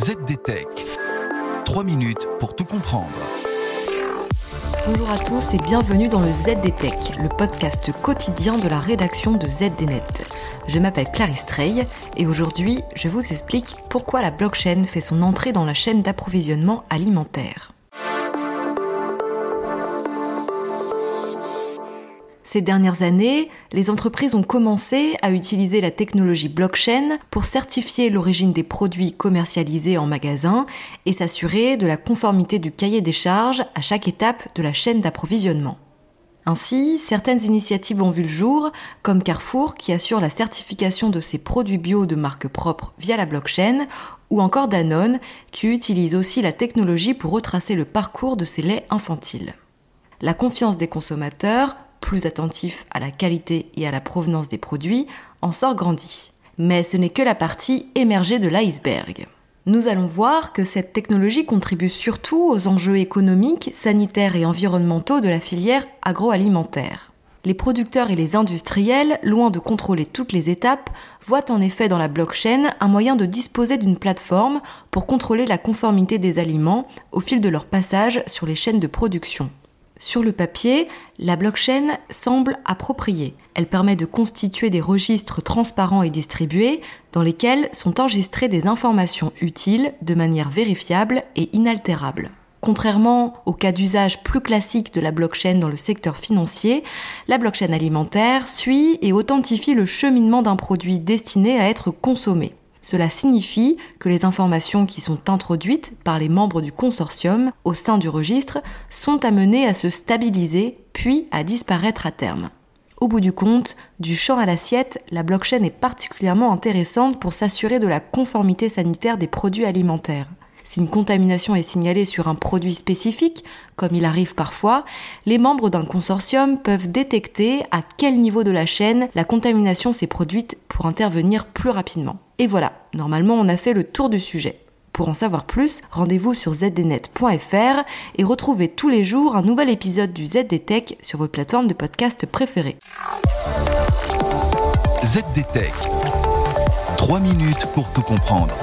ZDTech. 3 minutes pour tout comprendre. Bonjour à tous et bienvenue dans le ZDTech, le podcast quotidien de la rédaction de ZDNet. Je m'appelle Clarisse Trey et aujourd'hui je vous explique pourquoi la blockchain fait son entrée dans la chaîne d'approvisionnement alimentaire. Ces dernières années, les entreprises ont commencé à utiliser la technologie blockchain pour certifier l'origine des produits commercialisés en magasin et s'assurer de la conformité du cahier des charges à chaque étape de la chaîne d'approvisionnement. Ainsi, certaines initiatives ont vu le jour, comme Carrefour qui assure la certification de ses produits bio de marque propre via la blockchain, ou encore Danone qui utilise aussi la technologie pour retracer le parcours de ses laits infantiles. La confiance des consommateurs plus attentif à la qualité et à la provenance des produits, en sort grandi. Mais ce n'est que la partie émergée de l'iceberg. Nous allons voir que cette technologie contribue surtout aux enjeux économiques, sanitaires et environnementaux de la filière agroalimentaire. Les producteurs et les industriels, loin de contrôler toutes les étapes, voient en effet dans la blockchain un moyen de disposer d'une plateforme pour contrôler la conformité des aliments au fil de leur passage sur les chaînes de production. Sur le papier, la blockchain semble appropriée. Elle permet de constituer des registres transparents et distribués dans lesquels sont enregistrées des informations utiles de manière vérifiable et inaltérable. Contrairement au cas d'usage plus classique de la blockchain dans le secteur financier, la blockchain alimentaire suit et authentifie le cheminement d'un produit destiné à être consommé. Cela signifie que les informations qui sont introduites par les membres du consortium au sein du registre sont amenées à se stabiliser puis à disparaître à terme. Au bout du compte, du champ à l'assiette, la blockchain est particulièrement intéressante pour s'assurer de la conformité sanitaire des produits alimentaires. Si une contamination est signalée sur un produit spécifique, comme il arrive parfois, les membres d'un consortium peuvent détecter à quel niveau de la chaîne la contamination s'est produite pour intervenir plus rapidement. Et voilà, normalement on a fait le tour du sujet. Pour en savoir plus, rendez-vous sur zdnet.fr et retrouvez tous les jours un nouvel épisode du ZDTech sur vos plateformes de podcast préférées. ZDTech. 3 minutes pour tout comprendre.